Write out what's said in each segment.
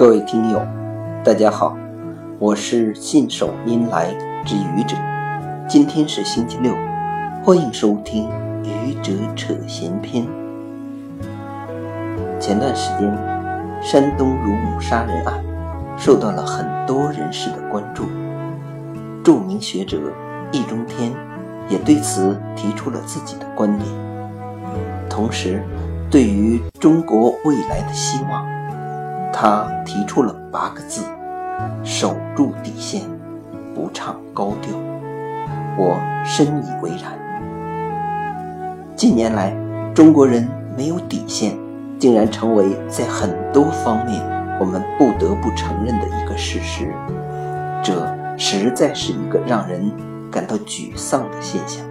各位听友，大家好，我是信手拈来之愚者。今天是星期六，欢迎收听《愚者扯闲篇》。前段时间，山东乳母杀人案受到了很多人士的关注，著名学者易中天也对此提出了自己的观点。同时，对于中国未来的希望，他提出了八个字：守住底线，不唱高调。我深以为然。近年来，中国人没有底线，竟然成为在很多方面我们不得不承认的一个事实。这实在是一个让人感到沮丧的现象。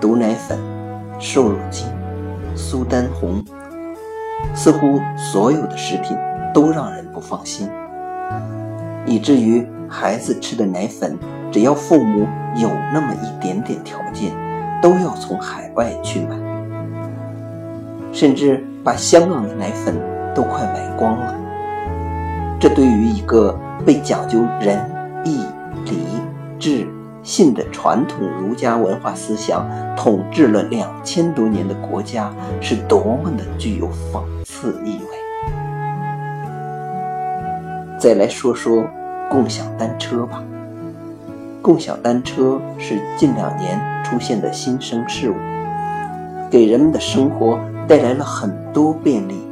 毒奶粉、瘦肉精、苏丹红。似乎所有的食品都让人不放心，以至于孩子吃的奶粉，只要父母有那么一点点条件，都要从海外去买，甚至把香港的奶粉都快买光了。这对于一个被讲究仁义礼智。信的传统儒家文化思想统治了两千多年的国家，是多么的具有讽刺意味。再来说说共享单车吧。共享单车是近两年出现的新生事物，给人们的生活带来了很多便利。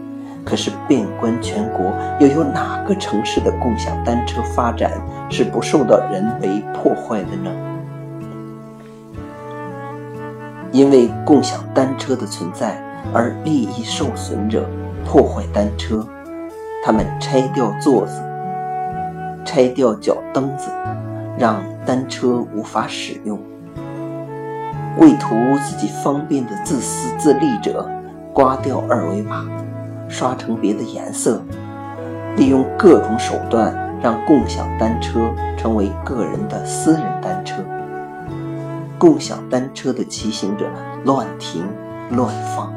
可是，遍观全国，又有哪个城市的共享单车发展是不受到人为破坏的呢？因为共享单车的存在而利益受损者破坏单车，他们拆掉座子，拆掉脚蹬子，让单车无法使用。为图自己方便的自私自利者，刮掉二维码。刷成别的颜色，利用各种手段让共享单车成为个人的私人单车。共享单车的骑行者乱停乱放，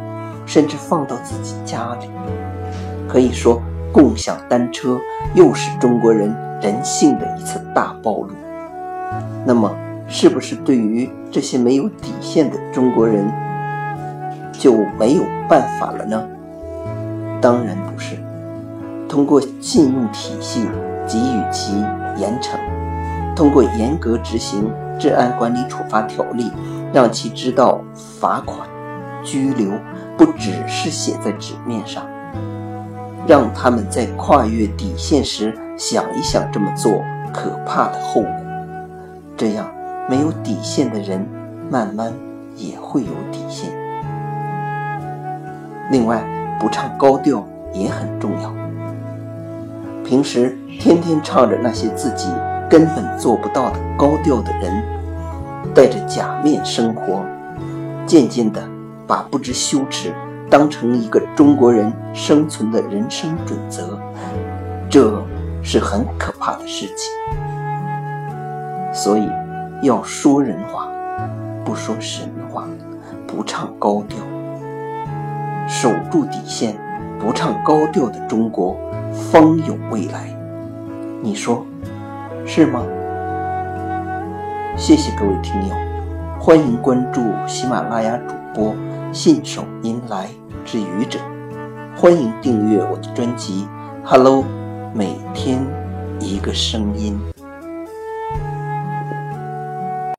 甚至放到自己家里。可以说，共享单车又是中国人人性的一次大暴露。那么，是不是对于这些没有底线的中国人就没有办法了呢？当然不是，通过信用体系给予其严惩，通过严格执行治安管理处罚条例，让其知道罚款、拘留不只是写在纸面上，让他们在跨越底线时想一想这么做可怕的后果，这样没有底线的人慢慢也会有底线。另外。不唱高调也很重要。平时天天唱着那些自己根本做不到的高调的人，戴着假面生活，渐渐的把不知羞耻当成一个中国人生存的人生准则，这是很可怕的事情。所以要说人话，不说神话，不唱高调。守住底线，不唱高调的中国，方有未来。你说是吗？谢谢各位听友，欢迎关注喜马拉雅主播信手拈来之愚者，欢迎订阅我的专辑《Hello》，每天一个声音。